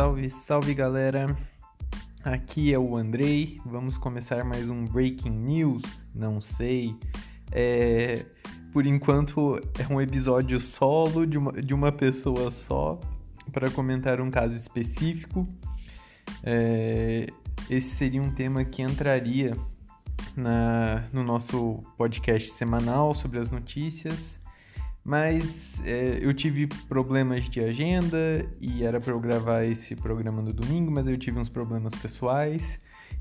Salve, salve galera! Aqui é o Andrei. Vamos começar mais um Breaking News? Não sei. É, por enquanto é um episódio solo de uma, de uma pessoa só para comentar um caso específico. É, esse seria um tema que entraria na, no nosso podcast semanal sobre as notícias mas é, eu tive problemas de agenda e era para eu gravar esse programa no domingo, mas eu tive uns problemas pessoais.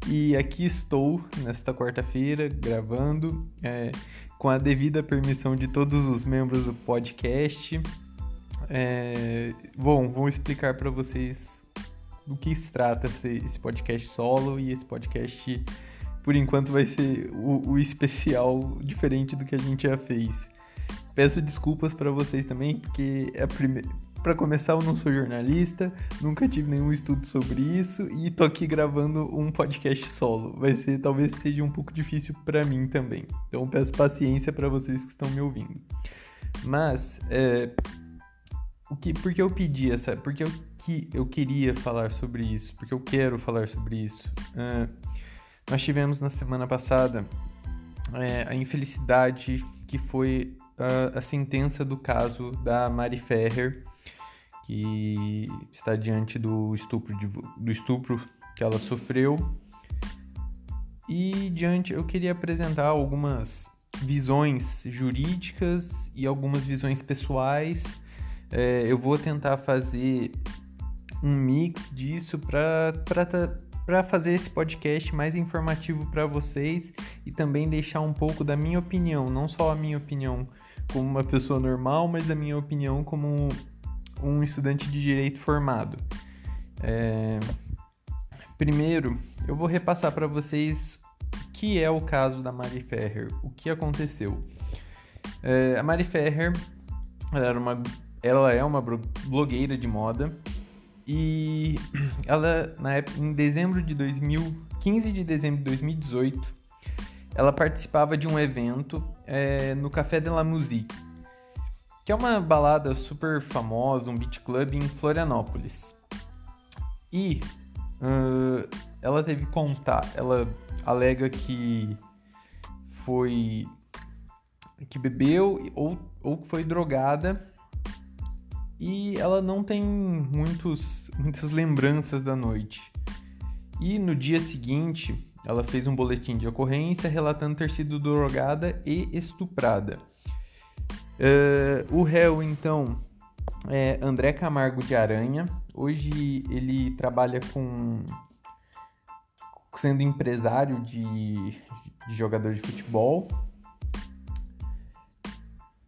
E aqui estou, nesta quarta-feira, gravando, é, com a devida permissão de todos os membros do podcast. É, bom, vou explicar para vocês do que se trata esse, esse, podcast solo e esse podcast, por enquanto, vai ser o, o especial diferente do que a gente já fez. Peço desculpas para vocês também, porque é prime... para começar eu não sou jornalista, nunca tive nenhum estudo sobre isso e tô aqui gravando um podcast solo. Vai ser talvez seja um pouco difícil para mim também. Então peço paciência para vocês que estão me ouvindo. Mas é... o que porque eu pedi essa, porque eu que eu queria falar sobre isso, porque eu quero falar sobre isso. Uh, nós tivemos na semana passada é, a infelicidade que foi a, a sentença do caso da Mari Ferrer, que está diante do estupro, de, do estupro que ela sofreu. E diante, eu queria apresentar algumas visões jurídicas e algumas visões pessoais. É, eu vou tentar fazer um mix disso para fazer esse podcast mais informativo para vocês e também deixar um pouco da minha opinião, não só a minha opinião como uma pessoa normal, mas na minha opinião como um estudante de direito formado. É... Primeiro, eu vou repassar para vocês o que é o caso da Mari Ferrer, o que aconteceu. É, a Mari Ferrer ela, era uma, ela é uma blogueira de moda e ela, na época, em dezembro de 2015 de dezembro de 2018, ela participava de um evento é, no Café de la Musique, que é uma balada super famosa, um beat club em Florianópolis. E uh, ela teve contar, ela alega que foi que bebeu ou, ou foi drogada e ela não tem muitos, muitas lembranças da noite. E no dia seguinte, ela fez um boletim de ocorrência relatando ter sido drogada e estuprada. Uh, o réu, então, é André Camargo de Aranha. Hoje ele trabalha com. sendo empresário de, de jogador de futebol.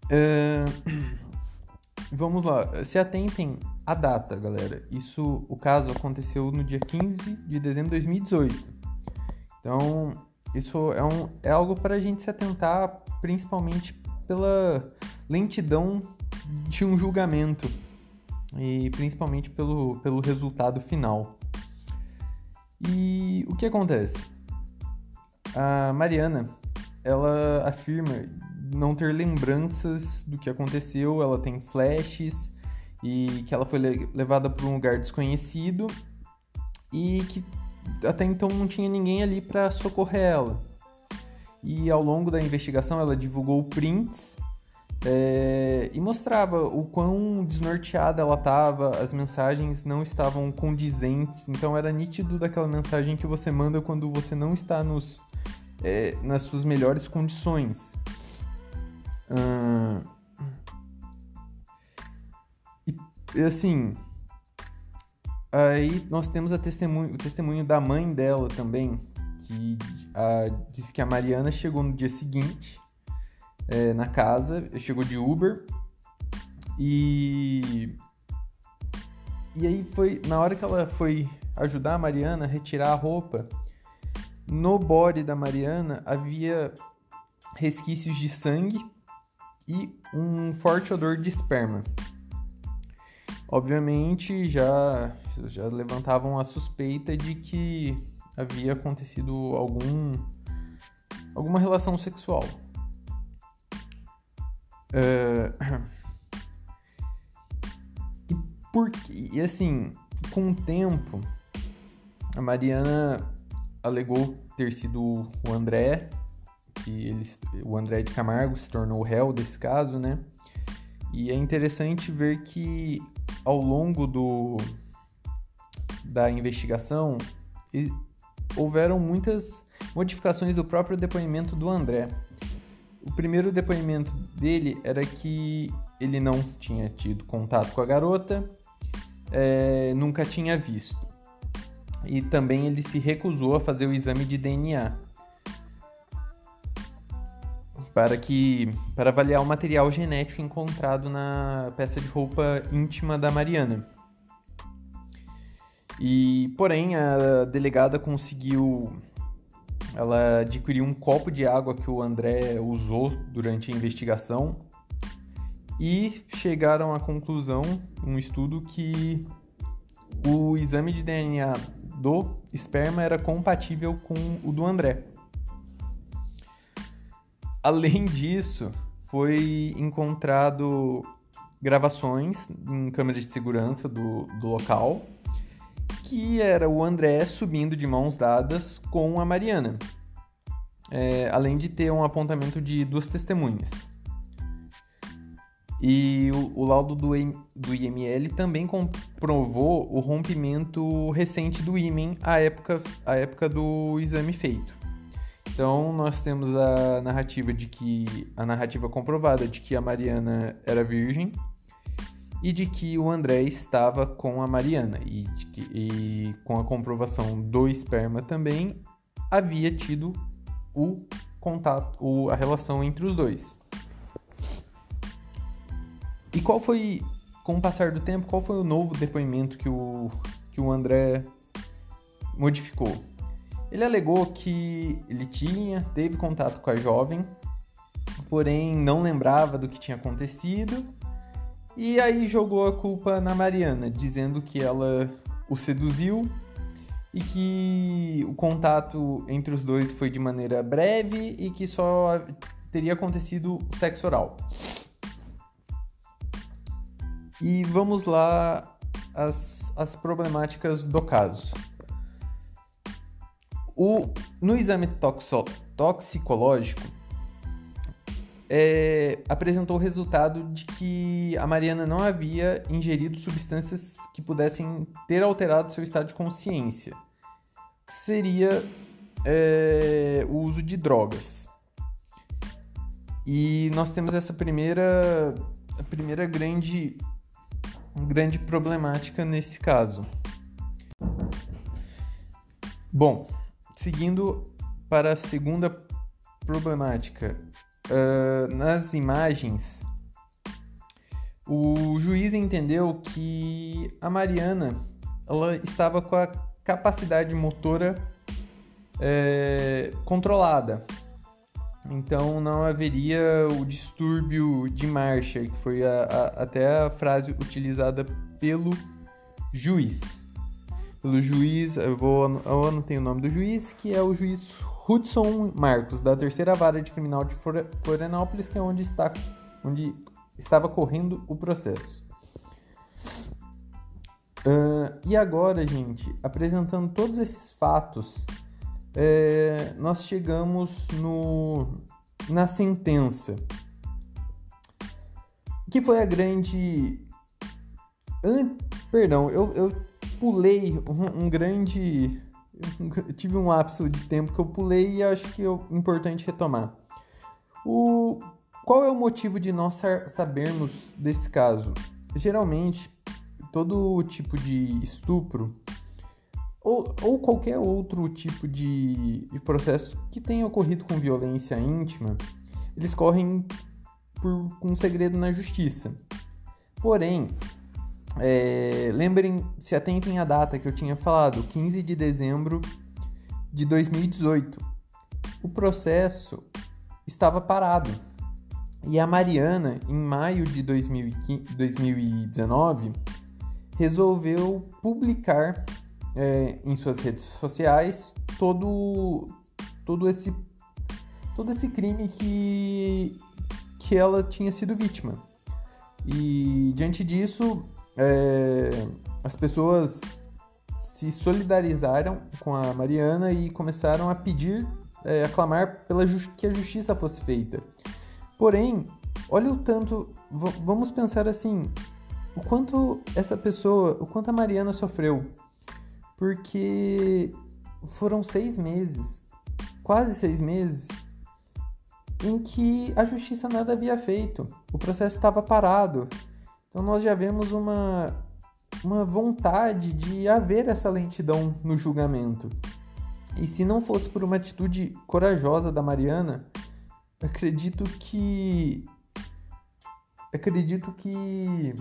Uh, vamos lá, se atentem à data, galera. Isso, o caso aconteceu no dia 15 de dezembro de 2018. Então, isso é, um, é algo para a gente se atentar, principalmente pela lentidão de um julgamento e principalmente pelo, pelo resultado final. E o que acontece? A Mariana, ela afirma não ter lembranças do que aconteceu, ela tem flashes e que ela foi levada para um lugar desconhecido e que até então não tinha ninguém ali para socorrer ela. E ao longo da investigação ela divulgou prints é, e mostrava o quão desnorteada ela estava, as mensagens não estavam condizentes, então era nítido daquela mensagem que você manda quando você não está nos, é, nas suas melhores condições. Hum, e assim, Aí nós temos testemunho, o testemunho da mãe dela também, que a, disse que a Mariana chegou no dia seguinte é, na casa, chegou de Uber e e aí foi na hora que ela foi ajudar a Mariana a retirar a roupa, no body da Mariana havia resquícios de sangue e um forte odor de esperma. Obviamente já já levantavam a suspeita de que havia acontecido algum alguma relação sexual. Uh, e, por, e assim, com o tempo, a Mariana alegou ter sido o André, que ele, o André de Camargo se tornou o réu desse caso, né? E é interessante ver que ao longo do, da investigação houveram muitas modificações do próprio depoimento do André. O primeiro depoimento dele era que ele não tinha tido contato com a garota, é, nunca tinha visto. E também ele se recusou a fazer o exame de DNA para que para avaliar o material genético encontrado na peça de roupa íntima da Mariana. E porém a delegada conseguiu ela adquiriu um copo de água que o André usou durante a investigação e chegaram à conclusão, um estudo que o exame de DNA do esperma era compatível com o do André. Além disso, foi encontrado gravações em câmeras de segurança do, do local, que era o André subindo de mãos dadas com a Mariana, é, além de ter um apontamento de duas testemunhas. E o, o laudo do, do IML também comprovou o rompimento recente do ímen à época, à época do exame feito. Então nós temos a narrativa de que a narrativa comprovada de que a Mariana era virgem e de que o André estava com a Mariana e, que, e com a comprovação do esperma também havia tido o contato, o, a relação entre os dois. E qual foi, com o passar do tempo, qual foi o novo depoimento que o, que o André modificou? Ele alegou que ele tinha, teve contato com a jovem, porém não lembrava do que tinha acontecido, e aí jogou a culpa na Mariana, dizendo que ela o seduziu e que o contato entre os dois foi de maneira breve e que só teria acontecido sexo oral. E vamos lá as, as problemáticas do caso. O, no exame toxo, toxicológico, é, apresentou o resultado de que a Mariana não havia ingerido substâncias que pudessem ter alterado seu estado de consciência, que seria é, o uso de drogas. E nós temos essa primeira, a primeira grande, grande problemática nesse caso. Bom, Seguindo para a segunda problemática, uh, nas imagens, o juiz entendeu que a Mariana ela estava com a capacidade motora é, controlada. Então não haveria o distúrbio de marcha, que foi a, a, até a frase utilizada pelo juiz pelo juiz, eu vou eu anotei o nome do juiz, que é o juiz Hudson Marcos, da terceira vara de criminal de Florianópolis, que é onde está onde estava correndo o processo. Uh, e agora, gente, apresentando todos esses fatos, é, nós chegamos no, na sentença, que foi a grande. An... Perdão, eu, eu pulei um, um grande. Eu tive um lapso de tempo que eu pulei e acho que é importante retomar. O, qual é o motivo de nós sabermos desse caso? Geralmente, todo tipo de estupro ou, ou qualquer outro tipo de, de processo que tenha ocorrido com violência íntima, eles correm por um segredo na justiça. Porém, é, lembrem, se atentem à data que eu tinha falado, 15 de dezembro de 2018. O processo estava parado. E a Mariana, em maio de 2015, 2019, resolveu publicar é, em suas redes sociais todo, todo, esse, todo esse crime que, que ela tinha sido vítima. E diante disso, é, as pessoas se solidarizaram com a Mariana e começaram a pedir, é, a clamar pela que a justiça fosse feita. Porém, olha o tanto, vamos pensar assim, o quanto essa pessoa, o quanto a Mariana sofreu, porque foram seis meses, quase seis meses, em que a justiça nada havia feito, o processo estava parado. Então nós já vemos uma, uma vontade de haver essa lentidão no julgamento. E se não fosse por uma atitude corajosa da Mariana, acredito que. Acredito que.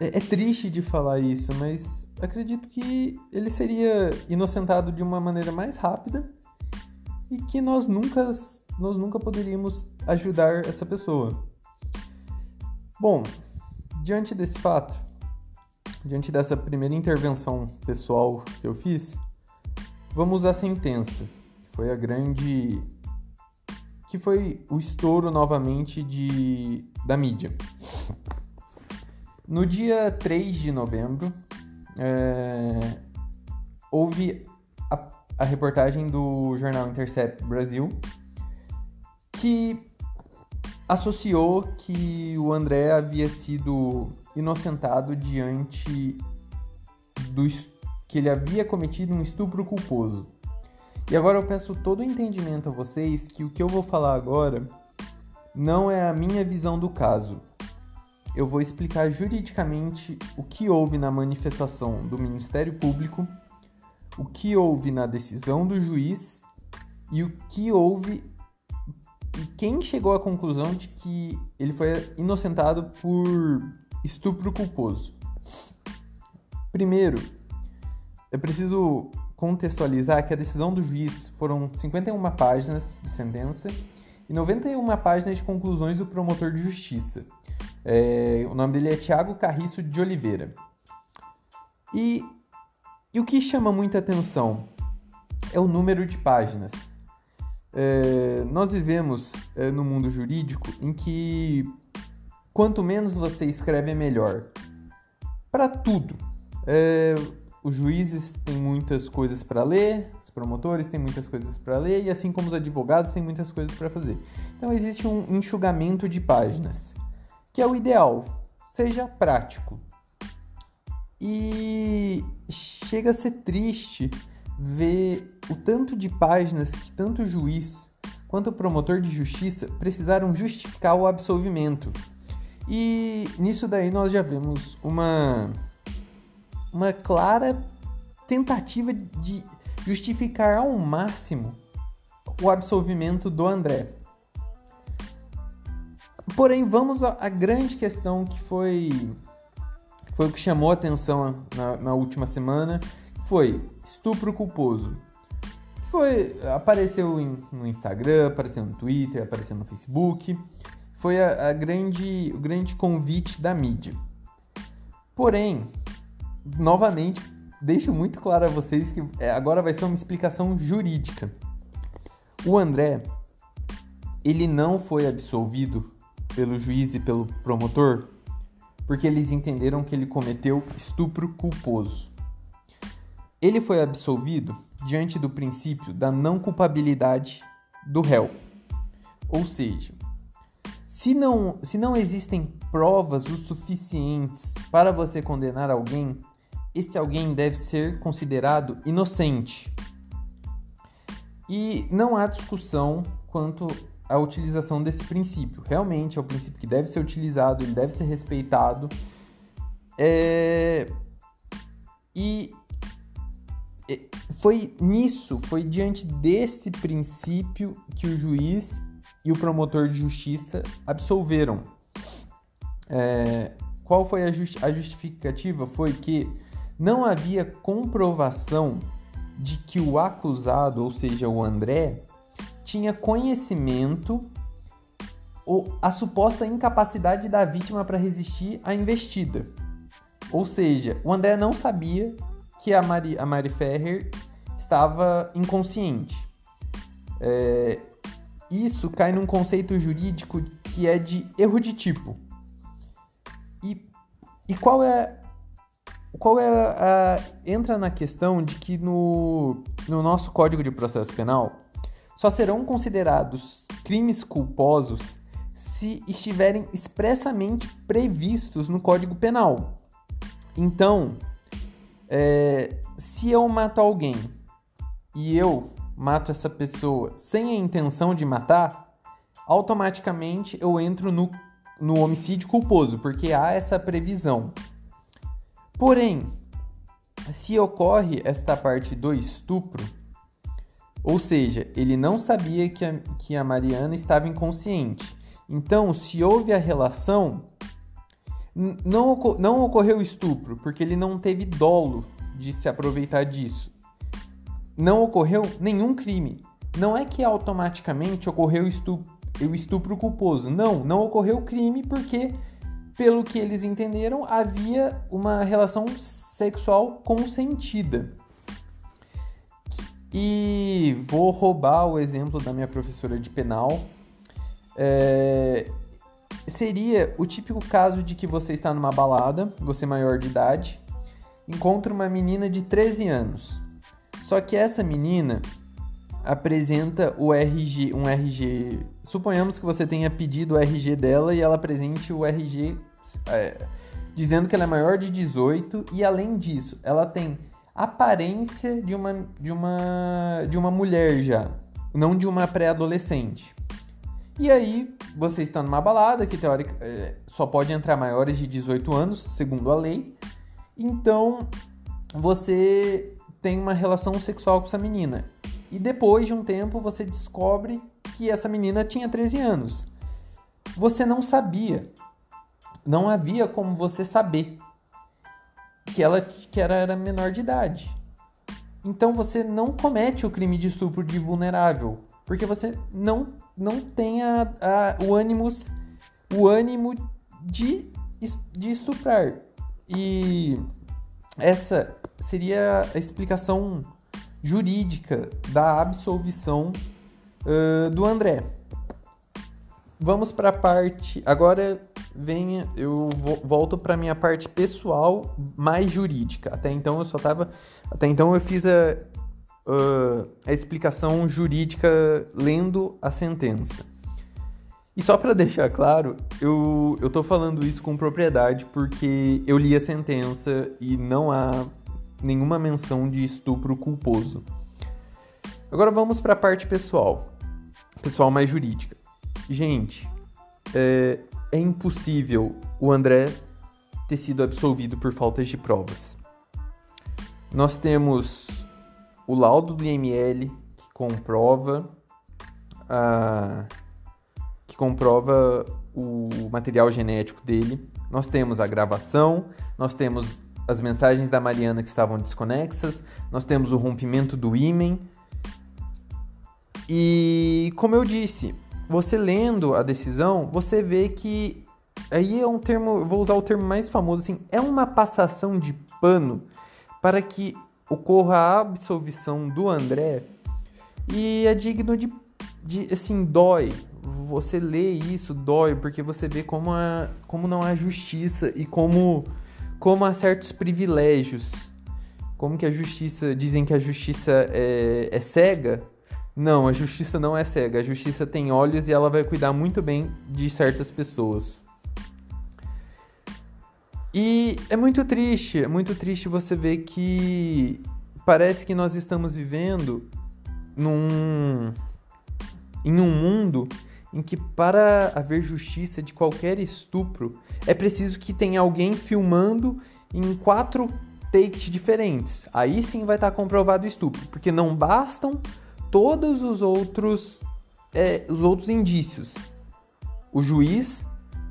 É, é, triste de falar isso, mas acredito que ele seria inocentado de uma maneira mais rápida e que nós nunca, nós nunca poderíamos ajudar essa pessoa. Bom, diante desse fato, diante dessa primeira intervenção pessoal que eu fiz, vamos à sentença, que foi a grande que foi o estouro novamente de, da mídia. No dia 3 de novembro, é, houve a, a, reportagem do jornal Intercept Brasil que associou que o André havia sido inocentado diante do que ele havia cometido um estupro culposo. E agora eu peço todo o entendimento a vocês que o que eu vou falar agora não é a minha visão do caso. Eu vou explicar juridicamente o que houve na manifestação do Ministério Público, o que houve na decisão do juiz e o que houve quem chegou à conclusão de que ele foi inocentado por estupro culposo. Primeiro, eu preciso contextualizar que a decisão do juiz foram 51 páginas de sentença e 91 páginas de conclusões do promotor de justiça. É, o nome dele é Tiago Carriço de Oliveira. E, e, o que chama muita atenção é o número de páginas. É, nós vivemos é, no mundo jurídico em que quanto menos você escreve é melhor. Para tudo. É, os juízes têm muitas coisas para ler, os promotores têm muitas coisas para ler, e assim como os advogados têm muitas coisas para fazer. Então existe um enxugamento de páginas, que é o ideal, seja prático. E chega a ser triste ver o tanto de páginas que tanto o juiz quanto o promotor de justiça precisaram justificar o absolvimento. E nisso daí nós já vemos uma uma clara tentativa de justificar ao máximo o absolvimento do André. Porém, vamos à, grande questão que foi, foi o que chamou a atenção na, na última semana, foi estupro culposo. Foi, apareceu em, no Instagram, apareceu no Twitter, apareceu no Facebook. Foi a, a grande, o grande convite da mídia. Porém, novamente, deixo muito claro a vocês que é, agora vai ser uma explicação jurídica. O André, ele não foi absolvido pelo juiz e pelo promotor porque eles entenderam que ele cometeu estupro culposo. Ele foi absolvido diante do princípio da não culpabilidade do réu. Ou seja, se não, se não existem provas o suficientes para você condenar alguém, este alguém deve ser considerado inocente. E não há discussão quanto à utilização desse princípio. Realmente é o princípio que deve ser utilizado, ele deve ser respeitado. É... E foi nisso, foi diante deste princípio que o juiz e o promotor de justiça absolveram. É... Qual foi a, a justificativa? Foi que não havia comprovação de que o acusado, ou seja, o André, tinha conhecimento ou a suposta incapacidade da vítima para resistir à investida. Ou seja, o André não sabia que a Mari, a Mari Ferrer estava inconsciente. É, isso cai num conceito jurídico que é de erro de tipo. E, e qual é qual é a, entra na questão de que no, no nosso Código de Processo Penal só serão considerados crimes culposos se estiverem expressamente previstos no Código Penal. Então, é, se eu mato alguém e eu mato essa pessoa sem a intenção de matar, automaticamente eu entro no, no homicídio culposo, porque há essa previsão. Porém, se ocorre esta parte do estupro, ou seja, ele não sabia que a, que a Mariana estava inconsciente. Então, se houve a relação, não, não ocorreu estupro, porque ele não teve dolo de se aproveitar disso. Não ocorreu nenhum crime. Não é que automaticamente ocorreu estupro, o estupro culposo. Não, não ocorreu crime porque, pelo que eles entenderam, havia uma relação sexual consentida. E vou roubar o exemplo da minha professora de penal. É... Seria o típico caso de que você está numa balada, você maior de idade, encontra uma menina de 13 anos. Só que essa menina apresenta o RG, um RG. Suponhamos que você tenha pedido o RG dela e ela apresente o RG é, dizendo que ela é maior de 18 e além disso, ela tem aparência de uma de uma de uma mulher já, não de uma pré-adolescente. E aí, você está numa balada que teórica é, só pode entrar maiores de 18 anos, segundo a lei, então, você tem uma relação sexual com essa menina. E depois de um tempo você descobre que essa menina tinha 13 anos. Você não sabia. Não havia como você saber que ela, que ela era menor de idade. Então você não comete o crime de estupro de vulnerável, porque você não, não tem a, a, o ânimo, o ânimo de, de estuprar. E essa seria a explicação jurídica da absolvição uh, do André. Vamos para a parte. Agora venha, eu volto para minha parte pessoal mais jurídica. Até então eu só estava. Até então eu fiz a, uh, a explicação jurídica lendo a sentença. E só para deixar claro, eu, eu falando isso com propriedade porque eu li a sentença e não há nenhuma menção de estupro culposo. Agora vamos para a parte pessoal, pessoal mais jurídica. Gente, é, é impossível o André ter sido absolvido por faltas de provas. Nós temos o laudo do IML que comprova a que comprova o material genético dele. Nós temos a gravação, nós temos as mensagens da Mariana que estavam desconexas, nós temos o rompimento do ímen. E como eu disse, você lendo a decisão, você vê que aí é um termo, vou usar o termo mais famoso assim, é uma passação de pano para que ocorra a absolvição do André e é digno de, de assim, dói, você lê isso dói porque você vê como, a, como não há justiça e como, como há certos privilégios. Como que a justiça. Dizem que a justiça é, é cega. Não, a justiça não é cega. A justiça tem olhos e ela vai cuidar muito bem de certas pessoas. E é muito triste, é muito triste você ver que parece que nós estamos vivendo num em um mundo em que para haver justiça de qualquer estupro é preciso que tenha alguém filmando em quatro takes diferentes. Aí sim vai estar comprovado o estupro, porque não bastam todos os outros é, os outros indícios. O juiz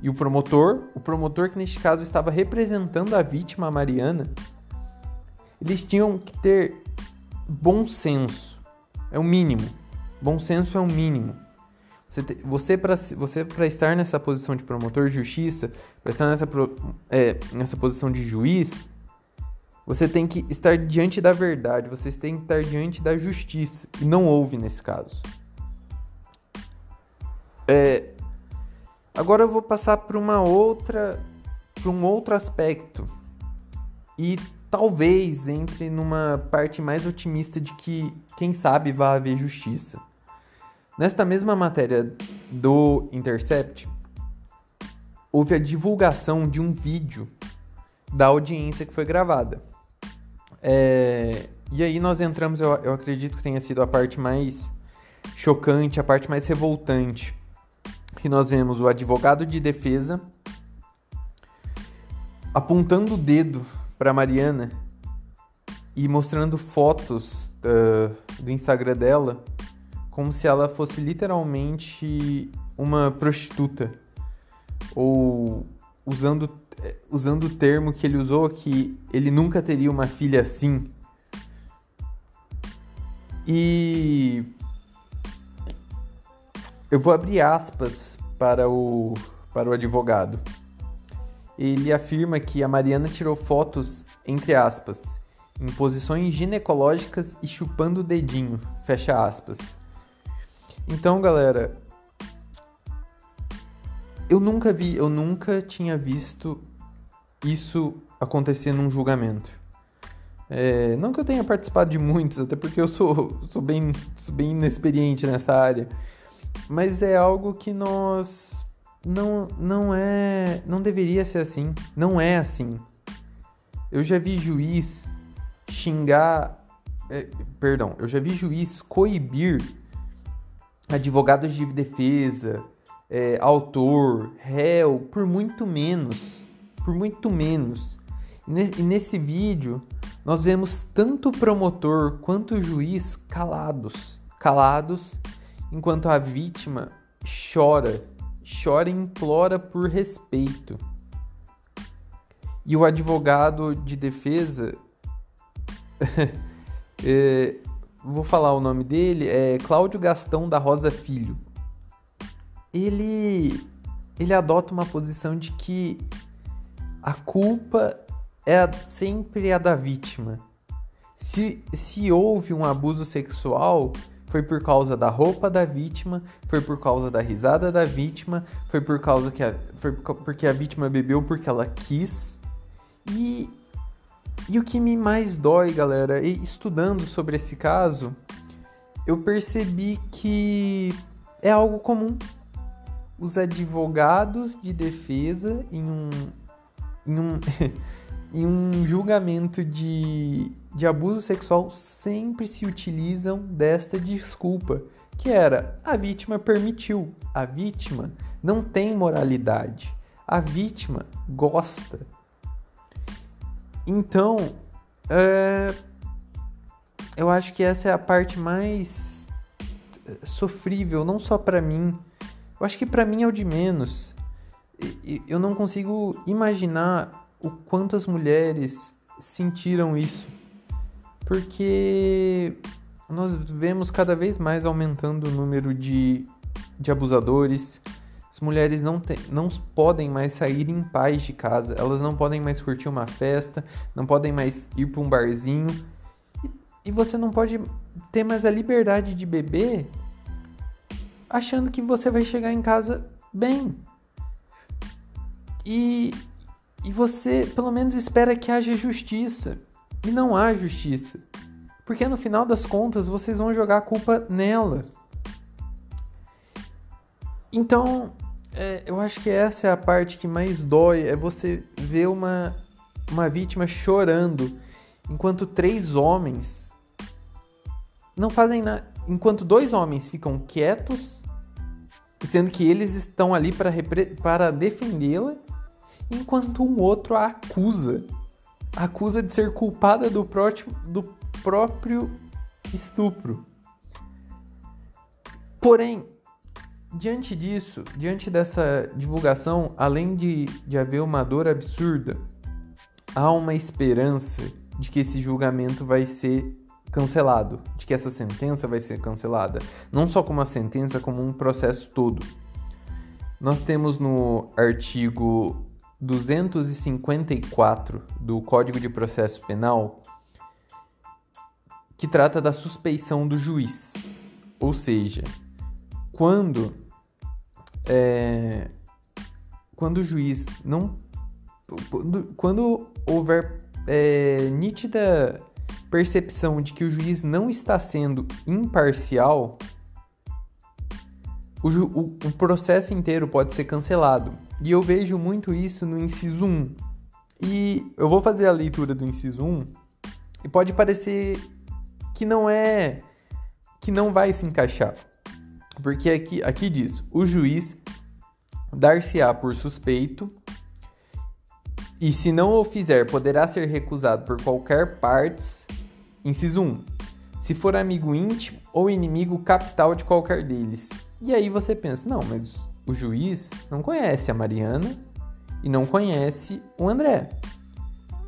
e o promotor, o promotor que neste caso estava representando a vítima a Mariana, eles tinham que ter bom senso. É o mínimo. Bom senso é o mínimo. Você, você para você estar nessa posição de promotor de justiça, para estar nessa, é, nessa posição de juiz, você tem que estar diante da verdade, você tem que estar diante da justiça. E não houve nesse caso. É, agora eu vou passar para uma outra, para um outro aspecto e talvez entre numa parte mais otimista de que, quem sabe, vai haver justiça. Nesta mesma matéria do Intercept, houve a divulgação de um vídeo da audiência que foi gravada. É, e aí nós entramos, eu, eu acredito que tenha sido a parte mais chocante, a parte mais revoltante, que nós vemos o advogado de defesa apontando o dedo para Mariana e mostrando fotos uh, do Instagram dela como se ela fosse literalmente uma prostituta. Ou usando usando o termo que ele usou que ele nunca teria uma filha assim. E eu vou abrir aspas para o para o advogado ele afirma que a Mariana tirou fotos, entre aspas, em posições ginecológicas e chupando o dedinho, fecha aspas. Então, galera, eu nunca vi, eu nunca tinha visto isso acontecer num julgamento. É, não que eu tenha participado de muitos, até porque eu sou, sou, bem, sou bem inexperiente nessa área, mas é algo que nós não, não é. Não deveria ser assim. Não é assim. Eu já vi juiz xingar. É, perdão, eu já vi juiz coibir advogados de defesa, é, autor, réu, por muito menos. Por muito menos. E nesse vídeo, nós vemos tanto o promotor quanto o juiz calados. Calados, enquanto a vítima chora chora e implora por respeito. E o advogado de defesa, é, vou falar o nome dele, é Cláudio Gastão da Rosa Filho. Ele, ele adota uma posição de que a culpa é sempre a da vítima. Se, se houve um abuso sexual, foi por causa da roupa da vítima, foi por causa da risada da vítima, foi por causa que a, foi porque a vítima bebeu porque ela quis. E, e o que me mais dói, galera, estudando sobre esse caso, eu percebi que é algo comum. Os advogados de defesa em um, em um em um julgamento de, de abuso sexual sempre se utilizam desta desculpa, que era a vítima permitiu, a vítima não tem moralidade, a vítima gosta. Então, é, eu acho que essa é a parte mais sofrível, não só para mim. Eu acho que para mim é o de menos. Eu não consigo imaginar o quanto as mulheres sentiram isso. Porque nós vemos cada vez mais aumentando o número de, de abusadores. As mulheres não, te, não podem mais sair em paz de casa, elas não podem mais curtir uma festa, não podem mais ir para um barzinho. E, e você não pode ter mais a liberdade de beber achando que você vai chegar em casa bem. E e você, pelo menos, espera que haja justiça. E não há justiça. Porque no final das contas, vocês vão jogar a culpa nela. Então, é, eu acho que essa é a parte que mais dói. É você ver uma, uma vítima chorando. Enquanto três homens não fazem nada. Enquanto dois homens ficam quietos, sendo que eles estão ali para, defendê-la enquanto um outro a acusa. Acusa de ser culpada do, do próprio estupro. Porém, diante disso, diante dessa divulgação, além de, de haver uma dor absurda, há uma esperança de que esse julgamento vai ser cancelado, de que essa sentença vai ser cancelada. Não só como uma sentença, como um processo todo. Nós temos no artigo 254 do Código de Processo Penal, que trata da suspeição do juiz. Ou seja, quando é, quando o juiz não quando, houver é, nítida percepção de que o juiz não está sendo imparcial, o, o, o, processo inteiro pode ser cancelado. E eu vejo muito isso no inciso 1. E eu vou fazer a leitura do inciso 1 e pode parecer que não é que não vai se encaixar. Porque aqui, aqui diz: o juiz dar-se-á por suspeito e se não o fizer, poderá ser recusado por qualquer parte. Inciso 1. Se for amigo íntimo ou inimigo capital de qualquer deles. E aí você pensa, não, mas o juiz não conhece a Mariana e não conhece o André.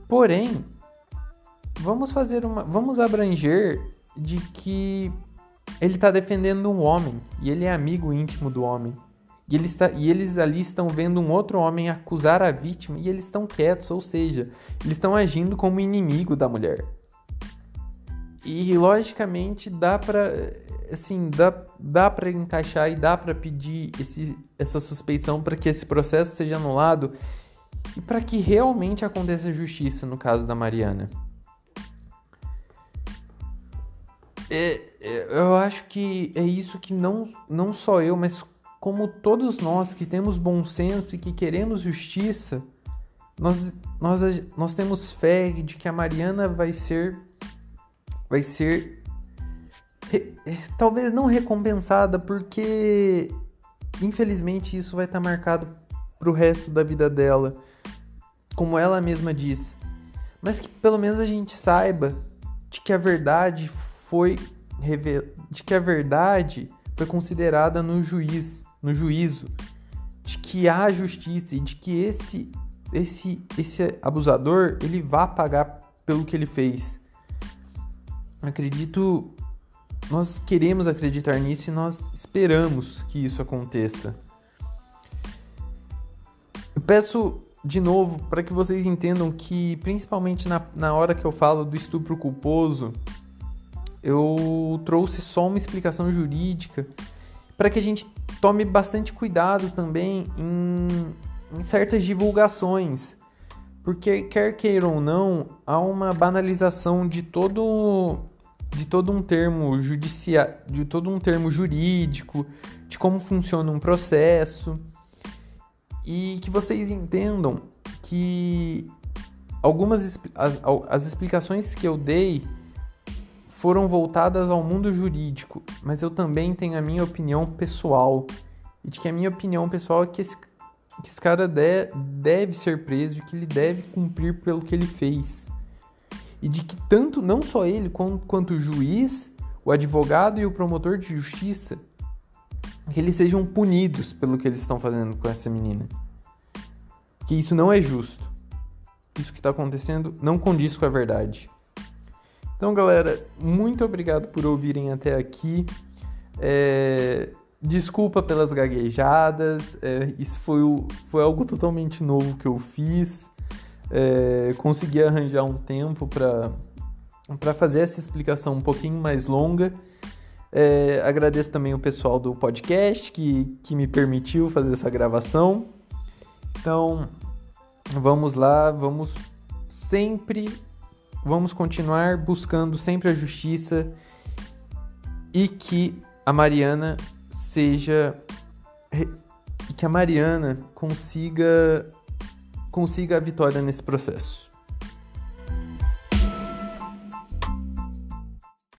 Porém, vamos fazer uma, vamos abranger de que ele está defendendo um homem e ele é amigo íntimo do homem. E, ele está, e eles ali estão vendo um outro homem acusar a vítima e eles estão quietos, ou seja, eles estão agindo como inimigo da mulher. E logicamente dá para assim, dá, dá para encaixar e dá para pedir esse, essa suspeição para que esse processo seja anulado e para que realmente aconteça justiça no caso da Mariana. É, é, eu acho que é isso que não, não só eu, mas como todos nós que temos bom senso e que queremos justiça, nós, nós, nós temos fé de que a Mariana vai ser vai ser talvez não recompensada porque infelizmente isso vai estar marcado para o resto da vida dela, como ela mesma diz. Mas que pelo menos a gente saiba de que a verdade foi de que a verdade foi considerada no juiz, no juízo, de que há justiça e de que esse esse esse abusador ele vá pagar pelo que ele fez. Acredito, nós queremos acreditar nisso e nós esperamos que isso aconteça. Eu peço de novo para que vocês entendam que, principalmente na, na hora que eu falo do estupro culposo, eu trouxe só uma explicação jurídica para que a gente tome bastante cuidado também em, em certas divulgações, porque quer queira ou não, há uma banalização de todo de todo um termo judicial, de todo um termo jurídico, de como funciona um processo e que vocês entendam que algumas as, as explicações que eu dei foram voltadas ao mundo jurídico, mas eu também tenho a minha opinião pessoal. E de que a minha opinião pessoal é que esse, que esse cara de, deve ser preso e que ele deve cumprir pelo que ele fez. E de que tanto, não só ele, quanto, o juiz, o advogado e o promotor de justiça, que eles sejam punidos pelo que eles estão fazendo com essa menina. Que isso não é justo. Isso que está acontecendo não condiz com a verdade. Então, galera, muito obrigado por ouvirem até aqui. É... Desculpa pelas gaguejadas, é... isso foi, o... foi algo totalmente novo que eu fiz. É... Consegui arranjar um tempo para fazer essa explicação um pouquinho mais longa. É... agradeço também o pessoal do podcast que, que me permitiu fazer essa gravação. Então, vamos lá, vamos sempre vamos continuar buscando sempre a justiça e que a Mariana seja que a Mariana consiga consiga a vitória nesse processo.